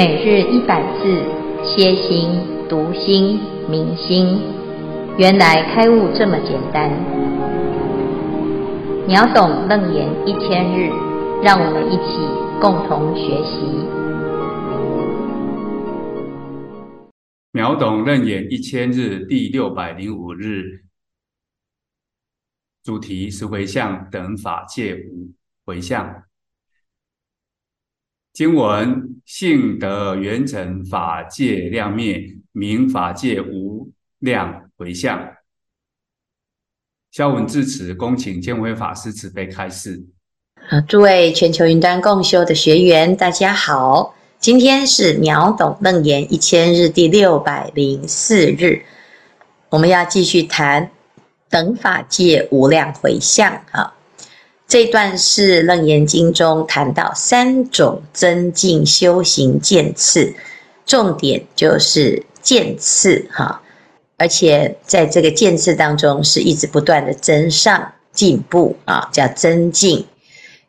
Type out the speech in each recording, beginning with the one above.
每日一百字，歇心、读心、明心，原来开悟这么简单。秒懂楞严一千日，让我们一起共同学习。秒懂楞严一千日第六百零五日，主题是回向等法界无回向。经文性德圆成法界量灭，名法界无量回向。消文至此，恭请见辉法师慈悲开示。好，诸位全球云端共修的学员，大家好，今天是秒懂楞严一千日第六百零四日，我们要继续谈等法界无量回向。啊。这段是《楞严经》中谈到三种增进修行渐次，重点就是渐次哈，而且在这个渐次当中是一直不断的增上进步啊，叫增进。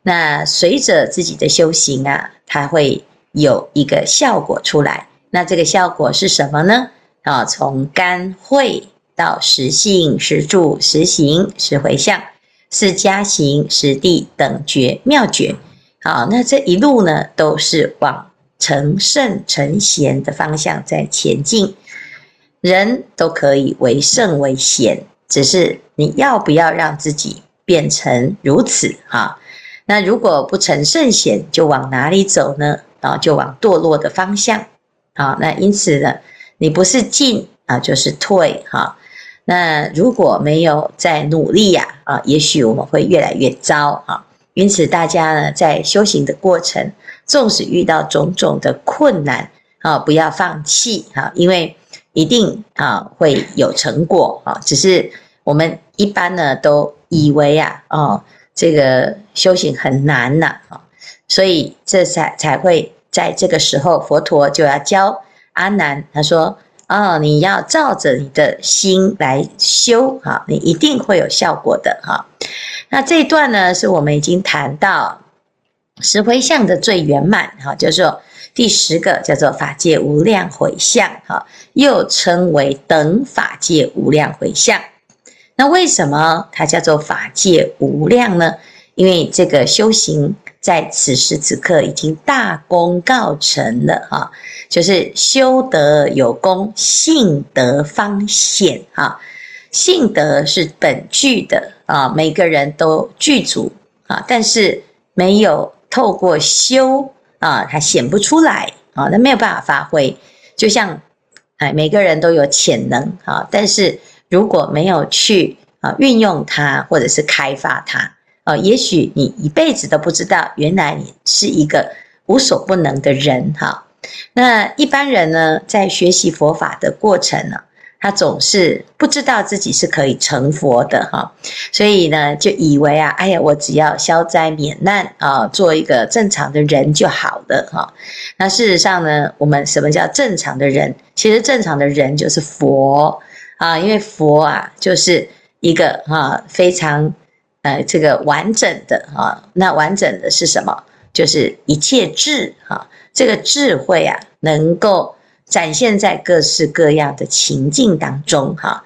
那随着自己的修行啊，它会有一个效果出来。那这个效果是什么呢？啊，从干慧到实性、实住、实行、实回向。是家行、实地等觉妙觉，好，那这一路呢，都是往成圣成贤的方向在前进。人都可以为圣为贤，只是你要不要让自己变成如此哈？那如果不成圣贤，就往哪里走呢？啊，就往堕落的方向。好，那因此呢，你不是进啊，就是退哈。那如果没有在努力呀，啊，也许我们会越来越糟啊。因此，大家呢在修行的过程，纵使遇到种种的困难啊，不要放弃啊，因为一定啊会有成果啊。只是我们一般呢都以为啊，哦，这个修行很难呐啊，所以这才才会在这个时候，佛陀就要教阿难，他说。哦，你要照着你的心来修哈，你一定会有效果的哈。那这一段呢，是我们已经谈到十回向的最圆满哈，叫做第十个叫做法界无量回向哈，又称为等法界无量回向。那为什么它叫做法界无量呢？因为这个修行。在此时此刻已经大功告成了哈，就是修德有功，性德方显哈。性德是本具的啊，每个人都具足啊，但是没有透过修啊，它显不出来啊，那没有办法发挥。就像哎，每个人都有潜能啊，但是如果没有去啊运用它，或者是开发它。哦，也许你一辈子都不知道，原来你是一个无所不能的人哈。那一般人呢，在学习佛法的过程呢，他总是不知道自己是可以成佛的哈，所以呢，就以为啊，哎呀，我只要消灾免难啊，做一个正常的人就好了哈。那事实上呢，我们什么叫正常的人？其实正常的人就是佛啊，因为佛啊，就是一个啊非常。呃，这个完整的哈，那完整的是什么？就是一切智哈，这个智慧啊，能够展现在各式各样的情境当中哈。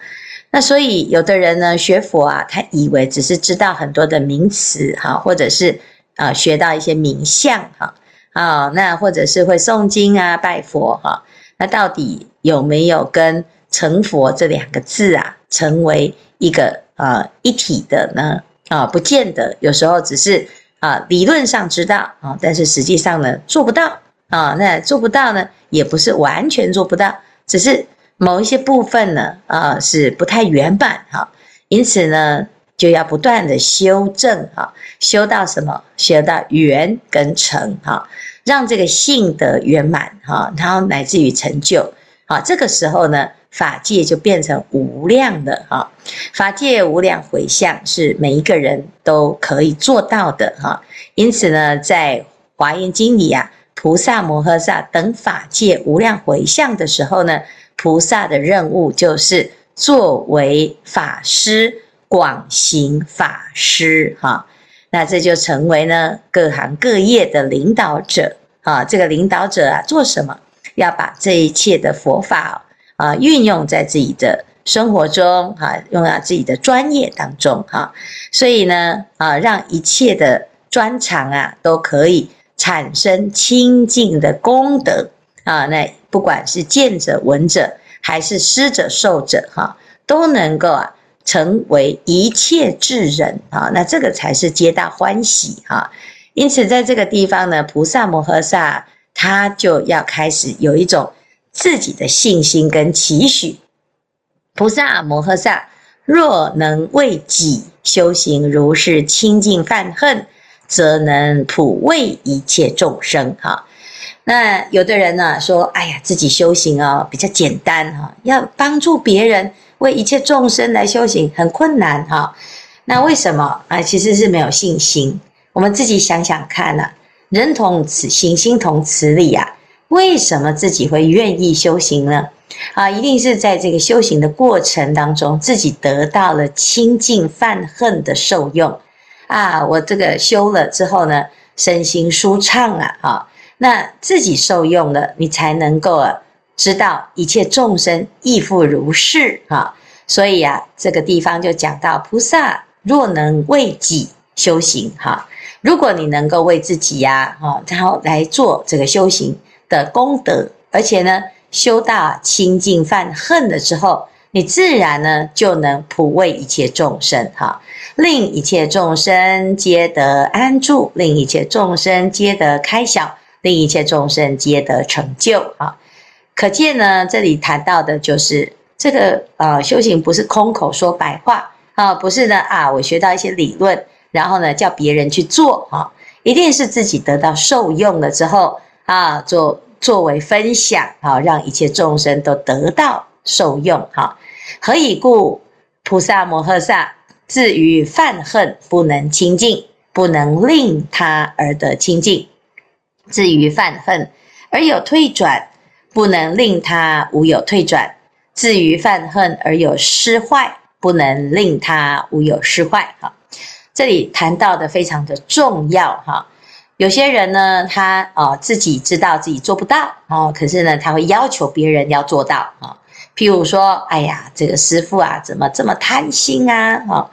那所以有的人呢，学佛啊，他以为只是知道很多的名词哈，或者是啊学到一些名相哈啊，那或者是会诵经啊、拜佛哈，那到底有没有跟成佛这两个字啊，成为一个呃一体的呢？啊，不见得，有时候只是啊，理论上知道啊，但是实际上呢，做不到啊。那做不到呢，也不是完全做不到，只是某一些部分呢，啊，是不太圆满哈。因此呢，就要不断的修正哈，修到什么？修到圆跟成哈，让这个性德圆满哈，然后乃至于成就。好，这个时候呢。法界就变成无量的哈，法界无量回向是每一个人都可以做到的哈。因此呢，在华严经里啊，菩萨摩诃萨等法界无量回向的时候呢，菩萨的任务就是作为法师，广行法师哈。那这就成为呢各行各业的领导者啊，这个领导者啊做什么，要把这一切的佛法啊运用在自己的生活中哈，用到自己的专业当中哈，所以呢啊，让一切的专长啊都可以产生清净的功德啊，那不管是见者闻者，还是施者受者哈，都能够啊。成为一切智人啊，那这个才是皆大欢喜哈。因此，在这个地方呢，菩萨摩诃萨他就要开始有一种自己的信心跟期许。菩萨摩诃萨若能为己修行如是清净犯恨，则能普为一切众生哈。那有的人呢说，哎呀，自己修行哦比较简单哈，要帮助别人。为一切众生来修行很困难哈，那为什么啊？其实是没有信心。我们自己想想看呐，人同此心，心同此理呀。为什么自己会愿意修行呢？啊，一定是在这个修行的过程当中，自己得到了清净犯恨的受用啊。我这个修了之后呢，身心舒畅啊，啊，那自己受用了，你才能够啊。知道一切众生亦复如是啊，所以啊，这个地方就讲到菩萨若能为己修行哈，如果你能够为自己呀，哈，然后来做这个修行的功德，而且呢，修到清净犯恨了之后，你自然呢就能普为一切众生哈，令一切众生皆得安住，令一切众生皆得开晓，令一切众生皆得成就啊。可见呢，这里谈到的就是这个呃修行不是空口说白话啊，不是呢啊，我学到一些理论，然后呢叫别人去做啊，一定是自己得到受用了之后啊，作作为分享啊，让一切众生都得到受用哈。何以故？菩萨摩诃萨自于犯恨不能清净，不能令他而得清净；至于犯恨而有退转。不能令他无有退转，至于犯恨而有失坏，不能令他无有失坏。哈，这里谈到的非常的重要哈。有些人呢，他啊自己知道自己做不到哦，可是呢，他会要求别人要做到啊。譬如说，哎呀，这个师父啊，怎么这么贪心啊？哈，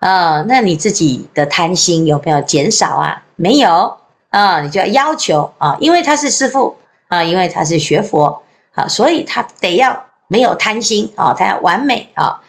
啊，那你自己的贪心有没有减少啊？没有啊，你就要要求啊，因为他是师父。啊，因为他是学佛啊，所以他得要没有贪心啊，他要完美啊。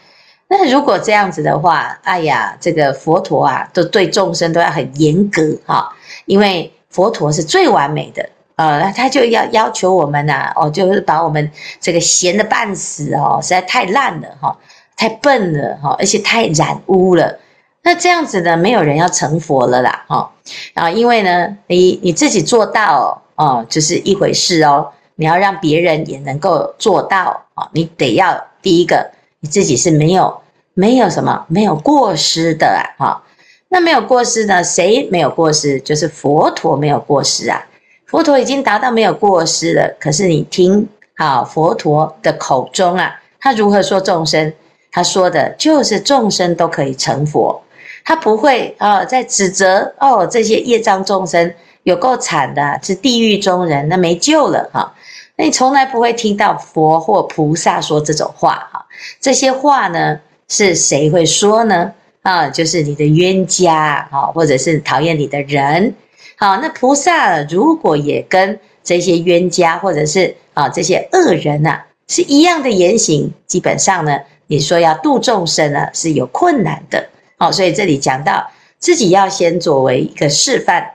那如果这样子的话，哎呀，这个佛陀啊，都对众生都要很严格哈，因为佛陀是最完美的呃，那他就要要求我们呐，哦，就是把我们这个闲的半死哦，实在太烂了哈，太笨了哈，而且太染污了。那这样子呢，没有人要成佛了啦哈啊，因为呢，你你自己做到。哦，就是一回事哦。你要让别人也能够做到啊，你得要第一个，自己是没有没有什么没有过失的啊。哈，那没有过失呢？谁没有过失？就是佛陀没有过失啊。佛陀已经达到没有过失了。可是你听啊，佛陀的口中啊，他如何说众生？他说的就是众生都可以成佛，他不会啊在指责哦这些业障众生。有够惨的，是地狱中人，那没救了哈。那你从来不会听到佛或菩萨说这种话。这些话呢，是谁会说呢？啊，就是你的冤家啊，或者是讨厌你的人。好，那菩萨如果也跟这些冤家或者是啊这些恶人呐是一样的言行，基本上呢，你说要度众生呢是有困难的。好，所以这里讲到自己要先作为一个示范。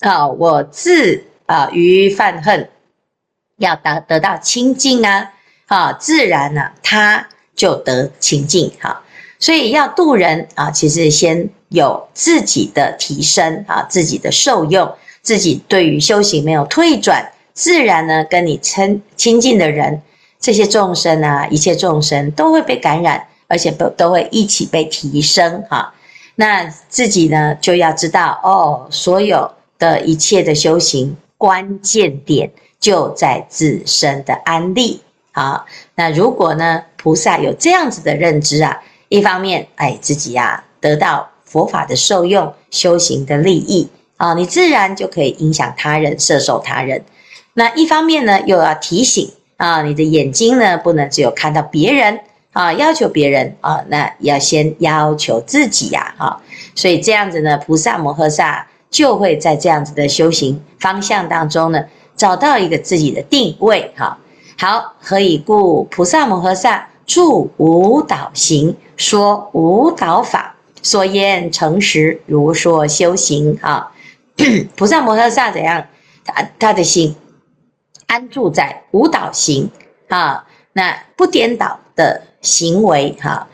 啊，我自啊于犯恨，要得得到清净啊，啊，自然呢、啊，他就得清净哈。所以要度人啊，其实先有自己的提升啊，自己的受用，自己对于修行没有退转，自然呢，跟你亲亲近的人，这些众生啊，一切众生都会被感染，而且都都会一起被提升哈。那自己呢，就要知道哦，所有。的一切的修行关键点就在自身的安立。啊，那如果呢，菩萨有这样子的认知啊，一方面，哎，自己呀、啊、得到佛法的受用，修行的利益啊，你自然就可以影响他人，摄受他人。那一方面呢，又要提醒啊，你的眼睛呢，不能只有看到别人啊，要求别人啊，那要先要求自己呀，哈。所以这样子呢，菩萨摩诃萨就会在这样子的修行方向当中呢，找到一个自己的定位，哈。好，何以故？菩萨摩诃萨住无蹈行，说无蹈法，所言诚实，如说修行，啊。菩萨摩诃萨怎样？他他的心安住在无蹈行啊，那不颠倒的行为哈，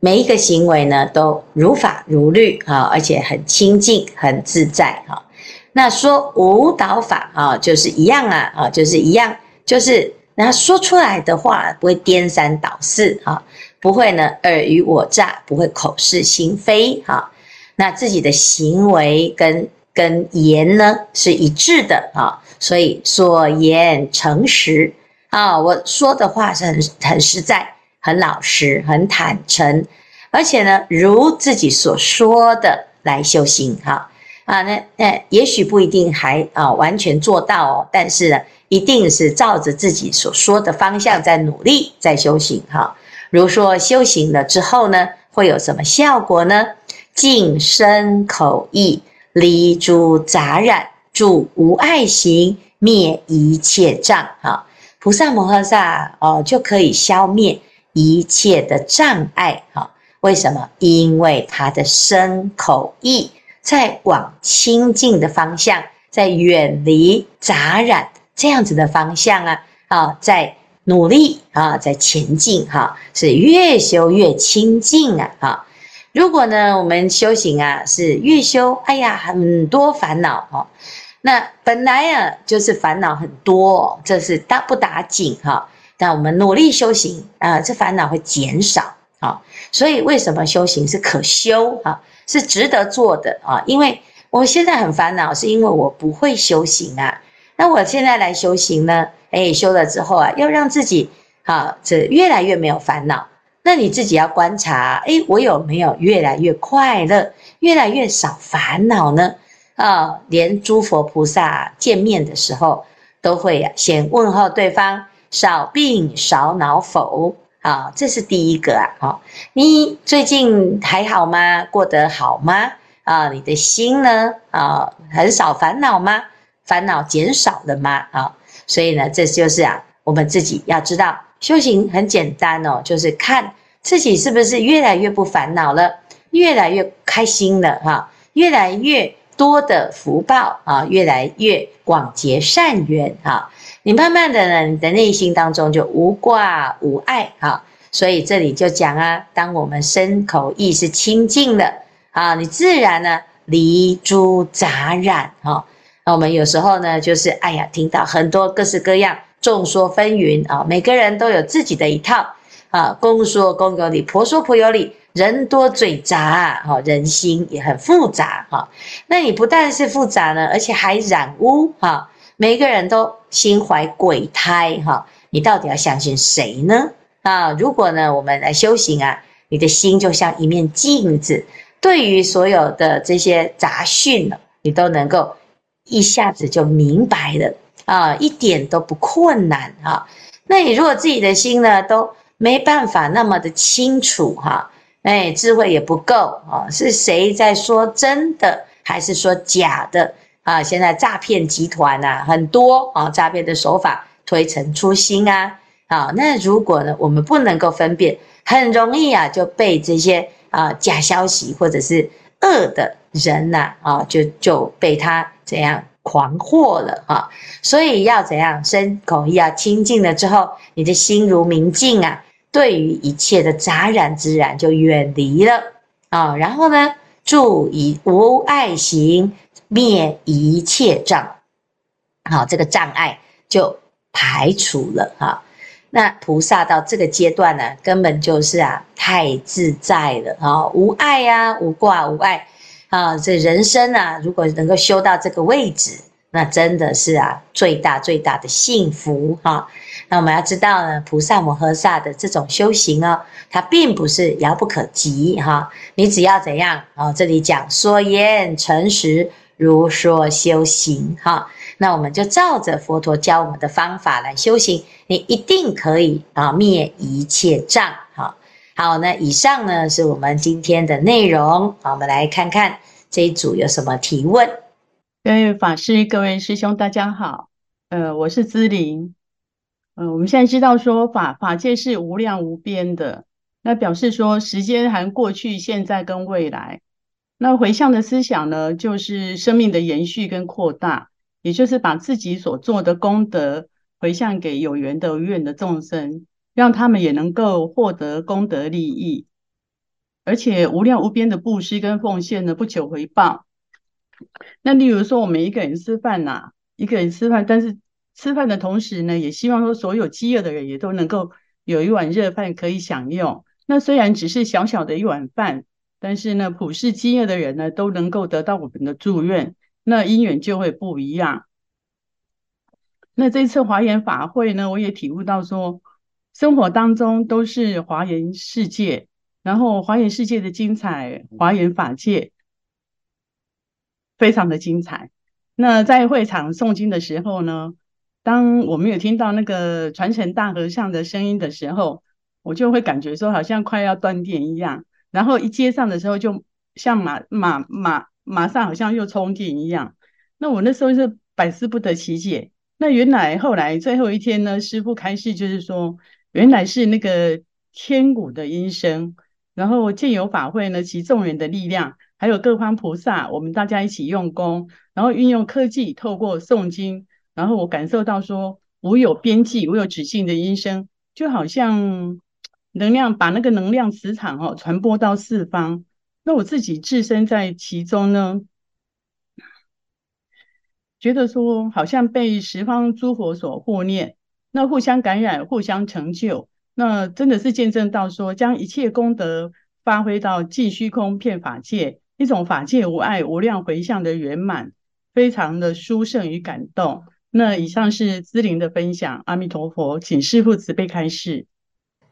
每一个行为呢都如法如律啊，而且很清净很自在哈。那说无蹈法啊，就是一样啊啊，就是一样，就是那说出来的话不会颠三倒四哈，不会呢尔虞我诈，不会口是心非哈。那自己的行为跟跟言呢是一致的啊，所以所言诚实啊，我说的话是很很实在、很老实、很坦诚，而且呢，如自己所说的来修行哈啊，那那也许不一定还啊完全做到哦，但是呢，一定是照着自己所说的方向在努力在修行哈。如说修行了之后呢，会有什么效果呢？净身口意。离诸杂染，住无碍行，灭一切障。哈，菩萨摩诃萨哦，就可以消灭一切的障碍。哈，为什么？因为他的身口意在往清净的方向，在远离杂染这样子的方向啊啊，在努力啊，在前进哈，是越修越清净啊哈。如果呢，我们修行啊，是越修，哎呀，很多烦恼哈。那本来啊，就是烦恼很多，这是打不打紧哈？但我们努力修行啊，这烦恼会减少啊。所以为什么修行是可修啊？是值得做的啊？因为我现在很烦恼，是因为我不会修行啊。那我现在来修行呢，哎，修了之后啊，要让自己啊，这越来越没有烦恼。那你自己要观察，诶，我有没有越来越快乐，越来越少烦恼呢？啊，连诸佛菩萨见面的时候，都会先问候对方，少病少恼否？啊，这是第一个啊。好，你最近还好吗？过得好吗？啊，你的心呢？啊，很少烦恼吗？烦恼减少了吗？啊，所以呢，这就是啊，我们自己要知道。修行很简单哦，就是看自己是不是越来越不烦恼了，越来越开心了哈，越来越多的福报啊，越来越广结善缘哈。你慢慢的呢，你的内心当中就无挂无碍哈。所以这里就讲啊，当我们身口意是清净的啊，你自然呢离诸杂染哈。那我们有时候呢，就是哎呀，听到很多各式各样。众说纷纭啊，每个人都有自己的一套啊。公说公有理，婆说婆有理，人多嘴杂哈，人心也很复杂哈。那你不但是复杂呢，而且还染污哈。每个人都心怀鬼胎哈，你到底要相信谁呢？啊，如果呢，我们来修行啊，你的心就像一面镜子，对于所有的这些杂讯呢，你都能够一下子就明白了。啊，一点都不困难哈。那你如果自己的心呢，都没办法那么的清楚哈，哎，智慧也不够啊。是谁在说真的，还是说假的啊？现在诈骗集团呐很多啊，诈骗的手法推陈出新啊。啊，那如果呢，我们不能够分辨，很容易啊就被这些啊假消息或者是恶的人呐啊，就就被他怎样？狂惑了啊，所以要怎样？身口意要清净了之后，你的心如明镜啊，对于一切的杂染之染就远离了啊。然后呢，住以无碍行，灭一切障，好，这个障碍就排除了哈。那菩萨到这个阶段呢，根本就是啊，太自在了啊，无碍呀，无挂无碍。啊，这人生啊，如果能够修到这个位置，那真的是啊，最大最大的幸福哈、那我们要知道呢，菩萨摩诃萨的这种修行哦，它并不是遥不可及哈、你只要怎样啊？这里讲说言诚实，如说修行哈。那我们就照着佛陀教我们的方法来修行，你一定可以啊灭一切障。好，那以上呢是我们今天的内容。好，我们来看看这一组有什么提问。各位法师、各位师兄，大家好。呃，我是姿玲。嗯、我们现在知道说法法界是无量无边的，那表示说时间含过去、现在跟未来。那回向的思想呢，就是生命的延续跟扩大。也就是把自己所做的功德回向给有缘的无缘的众生，让他们也能够获得功德利益，而且无量无边的布施跟奉献呢，不求回报。那例如说，我们一个人吃饭呐、一个人吃饭，但是吃饭的同时呢，也希望说所有饥饿的人也都能够有一碗热饭可以享用。那虽然只是小小的一碗饭，但是呢，普世饥饿的人呢，都能够得到我们的祝愿。那因缘就会不一样。那这次华严法会呢，我也体悟到说，生活当中都是华严世界，然后华严世界的精彩，华严法界非常的精彩。那在会场诵经的时候呢，当我们有听到那个传承大和尚的声音的时候，我就会感觉说好像快要断电一样，然后一接上的时候，就像马马马。马上好像又充电一样，那我那时候是百思不得其解。那原来后来最后一天呢，师父开示就是说，原来是那个天鼓的音声，然后借由法会呢，集众人的力量，还有各方菩萨，我们大家一起用功，然后运用科技，透过诵经，然后我感受到说，无有边际、无有止境的音声，就好像能量把那个能量磁场哦传播到四方。那我自己置身在其中呢，觉得说好像被十方诸佛所护念，那互相感染，互相成就，那真的是见证到说，将一切功德发挥到尽虚空遍法界，一种法界无碍无量回向的圆满，非常的殊胜与感动。那以上是姿玲的分享，阿弥陀佛，请师父慈悲开示。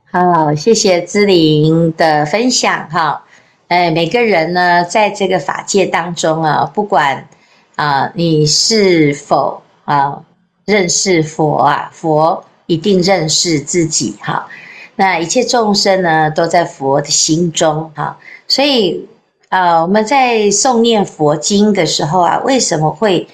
好，谢谢姿玲的分享，哈。哎，每个人呢，在这个法界当中啊，不管啊，你是否啊认识佛啊，佛一定认识自己哈。那一切众生呢，都在佛的心中哈。所以啊，我们在诵念佛经的时候啊，为什么会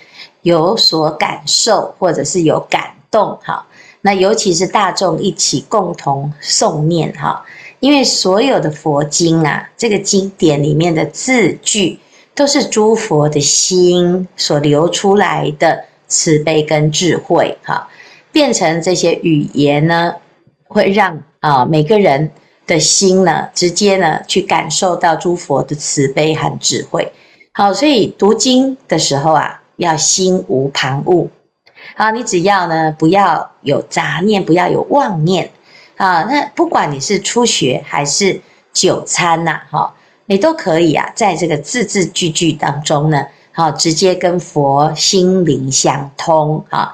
有所感受，或者是有感动哈？那尤其是大众一起共同诵念哈。因为所有的佛经啊，这个经典里面的字句，都是诸佛的心所流出来的慈悲跟智慧，哈，变成这些语言呢，会让啊每个人的心呢，直接呢去感受到诸佛的慈悲和智慧。好，所以读经的时候啊，要心无旁骛，好，你只要呢不要有杂念，不要有妄念。啊，那不管你是初学还是久参呐，哈，你都可以啊，在这个字字句句当中呢，好，直接跟佛心灵相通啊。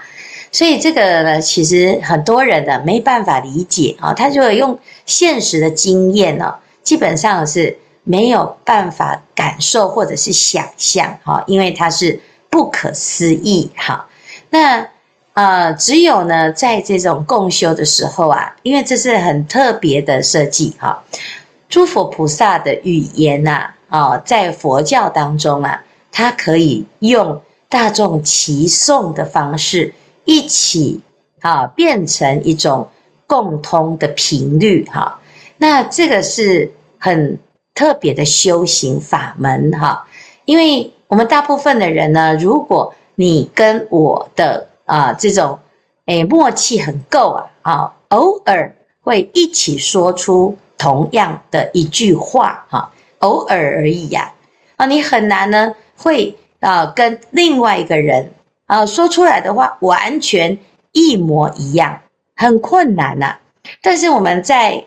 所以这个呢，其实很多人呢没办法理解啊，他就会用现实的经验呢，基本上是没有办法感受或者是想象哈，因为它是不可思议哈。那。呃，只有呢，在这种共修的时候啊，因为这是很特别的设计哈，诸佛菩萨的语言呐，啊，在佛教当中啊，它可以用大众齐诵的方式一起啊，变成一种共通的频率哈。那这个是很特别的修行法门哈，因为我们大部分的人呢，如果你跟我的啊，这种诶默契很够啊，啊，偶尔会一起说出同样的一句话哈，偶尔而已呀，啊，你很难呢会啊跟另外一个人啊说出来的话完全一模一样，很困难呐。但是我们在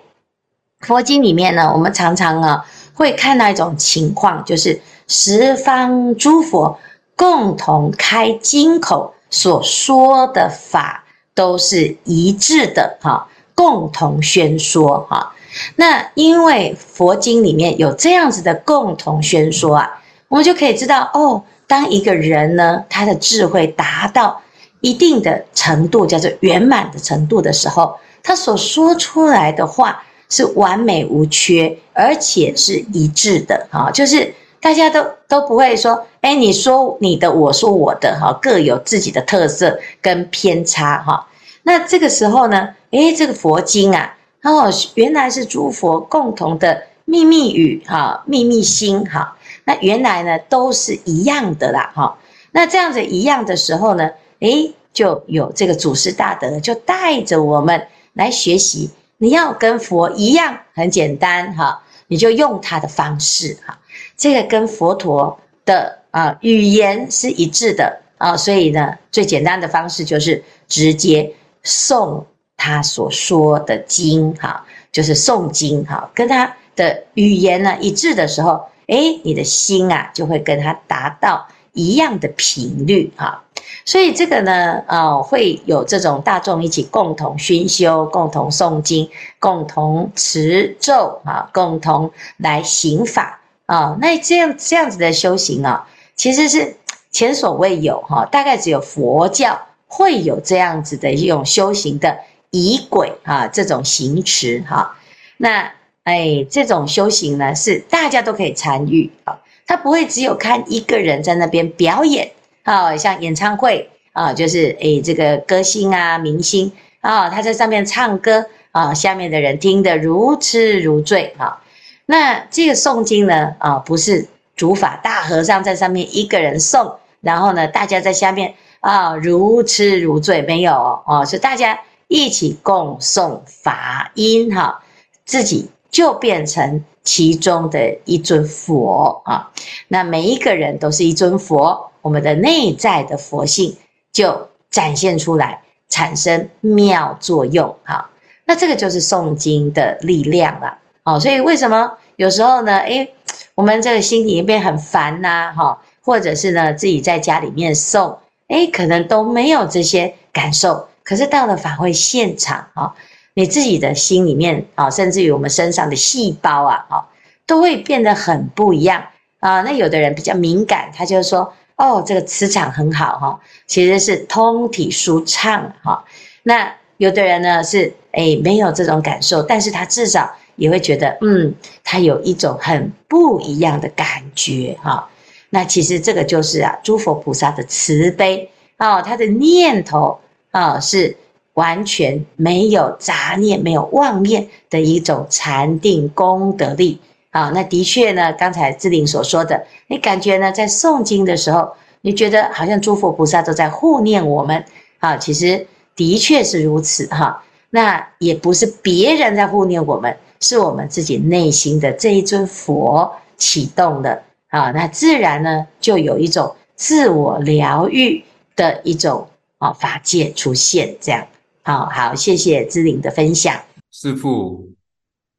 佛经里面呢，我们常常啊会看到一种情况，就是十方诸佛共同开金口。所说的法都是一致的哈，共同宣说哈。那因为佛经里面有这样子的共同宣说啊，我们就可以知道哦，当一个人呢，他的智慧达到一定的程度，叫做圆满的程度的时候，他所说出来的话是完美无缺，而且是一致的啊，就是大家都都不会说，哎，你说你的，我说我的，哈，各有自己的特色跟偏差，哈。那这个时候呢，哎，这个佛经啊，哦，原来是诸佛共同的秘密语，哈，秘密心，哈。那原来呢，都是一样的啦，哈。那这样子一样的时候呢，诶，就有这个祖师大德就带着我们来学习。你要跟佛一样，很简单，哈，你就用他的方式，哈。这个跟佛陀的啊语言是一致的啊，所以呢，最简单的方式就是直接诵他所说的经，哈，就是诵经，哈，跟他的语言呢一致的时候。诶，你的心啊，就会跟他达到一样的频率哈，所以这个呢，呃，会有这种大众一起共同熏修、共同诵经、共同持咒啊，共同来行法啊。那这样这样子的修行啊，其实是前所未有哈，大概只有佛教会有这样子的一种修行的仪轨啊，这种行持哈，那。哎，这种修行呢，是大家都可以参与啊，他不会只有看一个人在那边表演啊，像演唱会啊，就是哎，这个歌星啊、明星啊，他在上面唱歌啊，下面的人听得如痴如醉啊。那这个诵经呢，啊，不是主法大和尚在上面一个人诵，然后呢，大家在下面啊如痴如醉，没有哦，是大家一起共诵法音哈，自己。就变成其中的一尊佛啊！那每一个人都是一尊佛，我们的内在的佛性就展现出来，产生妙作用哈。那这个就是诵经的力量了哦。所以为什么有时候呢？诶，我们这个心里面很烦呐，哈，或者是呢自己在家里面诵，诶，可能都没有这些感受，可是到了法会现场啊。你自己的心里面啊，甚至于我们身上的细胞啊，哈，都会变得很不一样啊。那有的人比较敏感，他就说：“哦，这个磁场很好哈，其实是通体舒畅哈。”那有的人呢是诶没有这种感受，但是他至少也会觉得，嗯，他有一种很不一样的感觉哈。那其实这个就是啊，诸佛菩萨的慈悲啊，他的念头啊是。完全没有杂念、没有妄念的一种禅定功德力。啊，那的确呢，刚才志玲所说的，你感觉呢，在诵经的时候，你觉得好像诸佛菩萨都在护念我们。啊，其实的确是如此哈。那也不是别人在护念我们，是我们自己内心的这一尊佛启动的。啊，那自然呢，就有一种自我疗愈的一种啊法界出现，这样。好好，谢谢志玲的分享。师父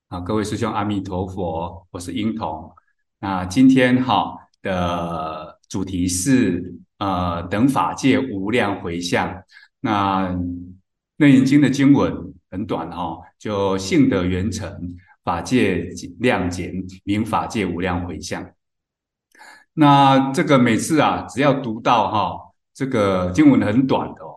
啊，各位师兄，阿弥陀佛，我是英童。那今天哈的主题是呃，等法界无量回向。那楞严经的经文很短哈，就性德圆成，法界量减，名法界无量回向。那这个每次啊，只要读到哈，这个经文很短的哦。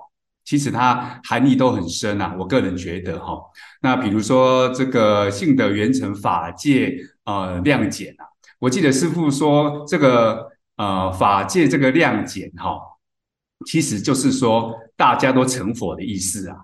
其实它含义都很深啊，我个人觉得哈。那比如说这个性德圆成法界呃量减啊，我记得师父说这个呃法界这个量减哈，其实就是说大家都成佛的意思啊。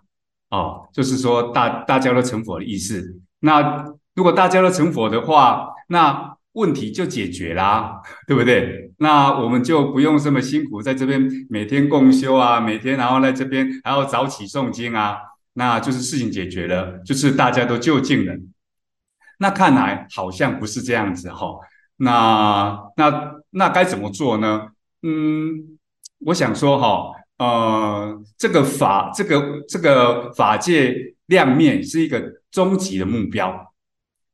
哦，就是说大大家都成佛的意思。那如果大家都成佛的话，那问题就解决啦，对不对？那我们就不用这么辛苦，在这边每天共修啊，每天然后在这边还要早起诵经啊，那就是事情解决了，就是大家都就近了。那看来好像不是这样子哈、那那那该怎么做呢？嗯，我想说哈，呃，这个法，这个这个法界量面是一个终极的目标。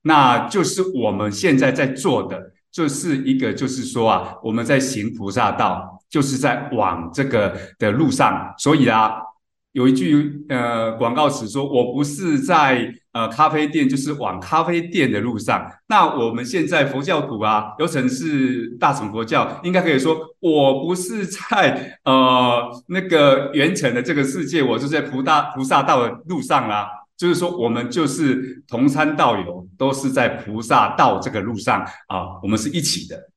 那就是我们现在在做的，就是一个，就是说啊，我们在行菩萨道，就是在往这个的路上。所以啊，有一句呃广告词说：“我不是在呃咖啡店，就是往咖啡店的路上。那我们现在佛教徒啊，有成是大乘佛教，应该可以说，我不是在呃那个圆成的这个世界，我就在菩萨菩萨道的路上啦。就是说，我们就是同参道友，都是在菩萨道这个路上啊，我们是一起的。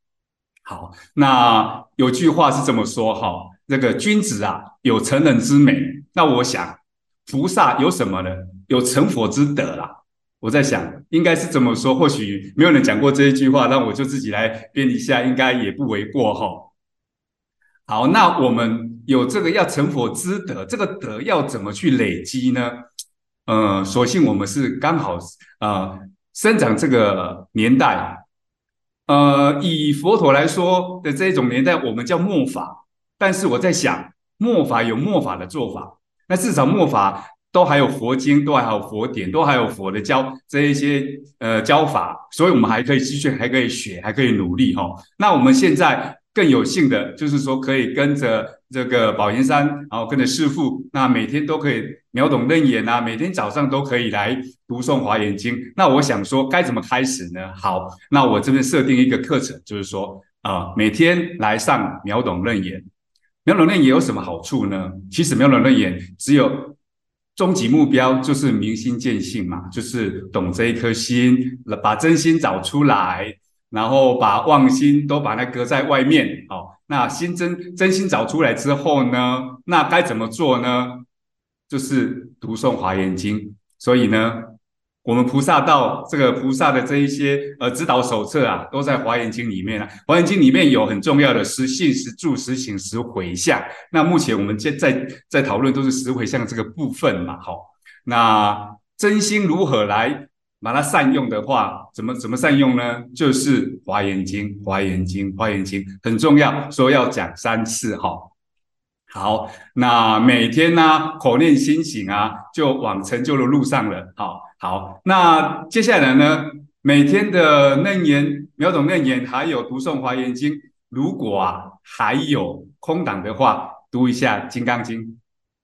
好，那有句话是这么说哈，那个君子啊，有成人之美。那我想，菩萨有什么呢？有成佛之德啦。我在想，应该是怎么说。或许没有人讲过这一句话，那我就自己来编一下，应该也不为过哈。好，那我们有这个要成佛之德，这个德要怎么去累积呢？呃，所幸我们是刚好呃生长这个年代。呃，以佛陀来说的这种年代，我们叫末法。但是我在想，末法有末法的做法，那至少末法都还有佛经，都还有佛典，都还有佛的教这一些呃教法，所以我们还可以继续，还可以学，还可以努力哈、哦。那我们现在。更有幸的就是说，可以跟着这个宝岩山，然后跟着师父，那每天都可以秒懂楞严啊，每天早上都可以来读诵华严经。那我想说，该怎么开始呢？好，那我这边设定一个课程，就是说啊、每天来上秒懂楞严。秒懂楞严有什么好处呢？其实秒懂楞严只有终极目标，就是明心见性嘛，就是懂这一颗心，把真心找出来。然后把妄心都把它搁在外面，哦，那心真真心找出来之后呢，那该怎么做呢？就是读诵华严经。所以呢，我们菩萨道这个菩萨的这一些呃指导手册啊，都在华严经里面啊。华严经里面有很重要的十信、十住、十行、十回向。那目前我们现在在讨论都是十回向这个部分嘛，好，那真心如何来？把它善用的话，怎么怎么善用呢？就是《华严经》，《华严经》，《华严经》很重要，说要讲三次哈。好，那每天呢，口念心行啊，就往成就的路上了。好，好，那接下来呢，每天的楞严、秒懂楞严，还有读诵《华严经》，如果啊还有空档的话，读一下《金刚经》，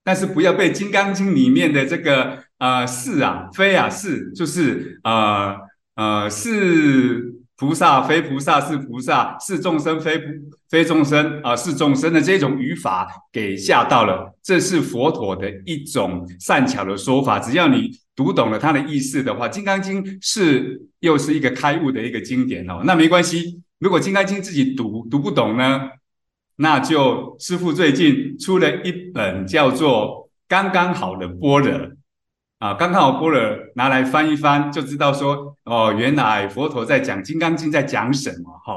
但是不要被《金刚经》里面的这个。呃，是啊，非啊，是就是呃呃，是菩萨非菩萨，是菩萨是众生非非众生啊、是众生的这种语法给吓到了。这是佛陀的一种善巧的说法。只要你读懂了它的意思的话，《金刚经》是又是一个开悟的一个经典哦。那没关系，如果《金刚经》自己读读不懂呢，那就师父最近出了一本叫做《刚刚好的般若》。啊，刚刚好般若拿来翻一翻，就知道说哦，原来佛陀在讲《金刚经》在讲什么哈、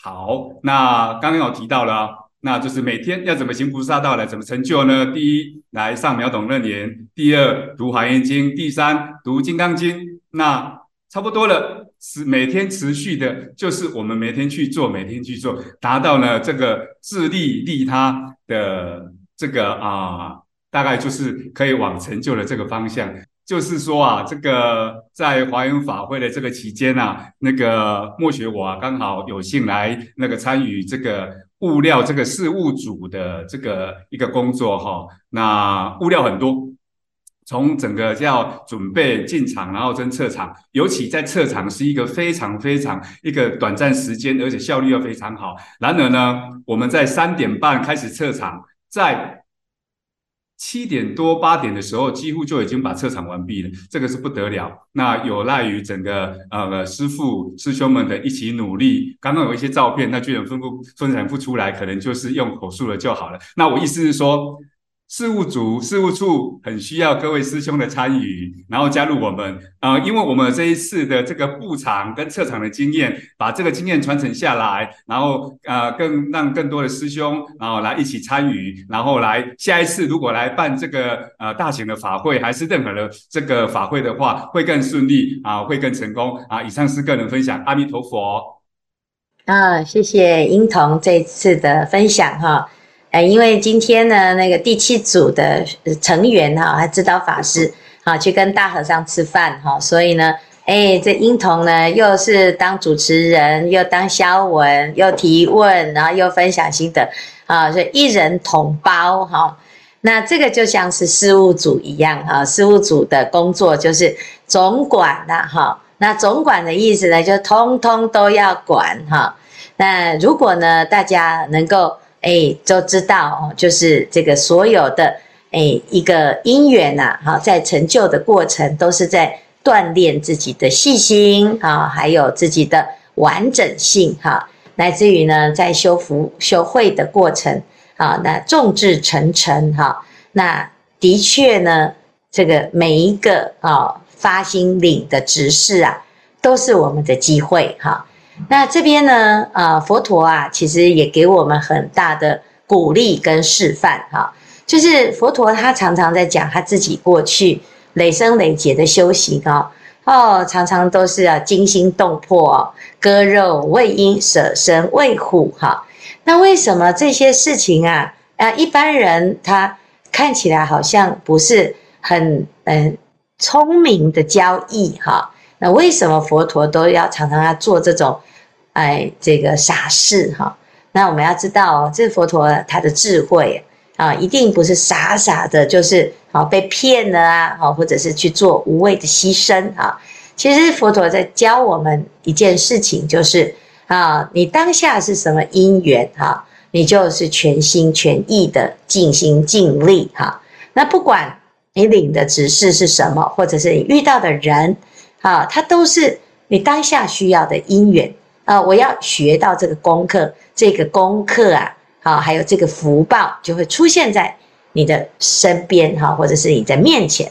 好，那刚刚有提到了，那就是每天要怎么行菩萨道来怎么成就呢？第一，来上秒懂楞严；第二，读华严经；第三，读金刚经。那差不多了，是每天持续的，就是我们每天去做，每天去做，达到了这个自利利他的这个啊。大概就是可以往成就的这个方向，就是说啊，这个在华严法会的这个期间啊，那个莫学我啊，刚好有幸来那个参与这个物料这个事务组的这个一个工作哈、那物料很多，从整个叫准备进场，然后跟撤场，尤其在撤场是一个非常非常一个短暂时间，而且效率又非常好。然而呢，我们在三点半开始撤场，在七点多八点的时候，几乎就已经把测场完毕了，这个是不得了。那有赖于整个呃师傅师兄们的一起努力。刚刚有一些照片，那居然分不分产不出来，可能就是用口述了就好了。那我意思是说。事务组、事务处很需要各位师兄的参与，然后加入我们。呃，因为我们这一次的这个布场跟撤场的经验，把这个经验传承下来，然后呃，更让更多的师兄然后来一起参与，然后来下一次如果来办这个呃大型的法会，还是任何的这个法会的话，会更顺利啊，会更成功啊。以上是个人分享，阿弥陀佛。啊，谢谢英童这次的分享哈。哎，因为今天呢，那个第七组的成员哈，还指导法师啊，去跟大和尚吃饭哈，所以呢，哎，这英童呢，又是当主持人，又当肖文，又提问，然后又分享心得啊，所以一人统包哈。那这个就像是事务组一样哈，事务组的工作就是总管呐，哈。那总管的意思呢，就通通都要管哈。那如果呢，大家能够哎，都知道哦，就是这个所有的哎一个因缘呐，哈，在成就的过程都是在锻炼自己的细心啊，还有自己的完整性哈，乃至于呢，在修福修慧的过程啊，那众志成城哈，那的确呢，这个每一个啊。发心领的执事啊，都是我们的机会哈。那这边呢，呃，佛陀啊，其实也给我们很大的鼓励跟示范哈。就是佛陀他常常在讲他自己过去累生累劫的修行啊，哦，常常都是啊惊心动魄，割肉喂鹰，舍身喂虎哈。那为什么这些事情啊，啊，一般人他看起来好像不是很嗯。聪明的交易，哈，那为什么佛陀都要常常要做这种，哎，这个傻事，哈？那我们要知道，这佛陀他的智慧啊，一定不是傻傻的，就是啊被骗了啊，或者是去做无谓的牺牲啊。其实佛陀在教我们一件事情，就是啊，你当下是什么因缘哈，你就是全心全意的尽心尽力哈。那不管。你领的指示是什么，或者是你遇到的人，啊，它都是你当下需要的因缘啊。我要学到这个功课，这个功课啊，啊，还有这个福报就会出现在你的身边哈，或者是你的面前。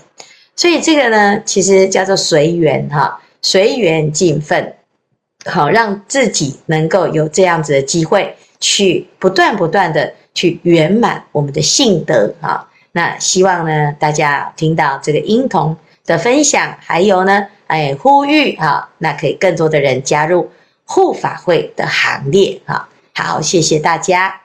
所以这个呢，其实叫做随缘哈，随缘尽分，好，让自己能够有这样子的机会，去不断不断的去圆满我们的性德啊。那希望呢，大家听到这个婴童的分享，还有呢，哎，呼吁啊，那可以更多的人加入护法会的行列啊。好，谢谢大家。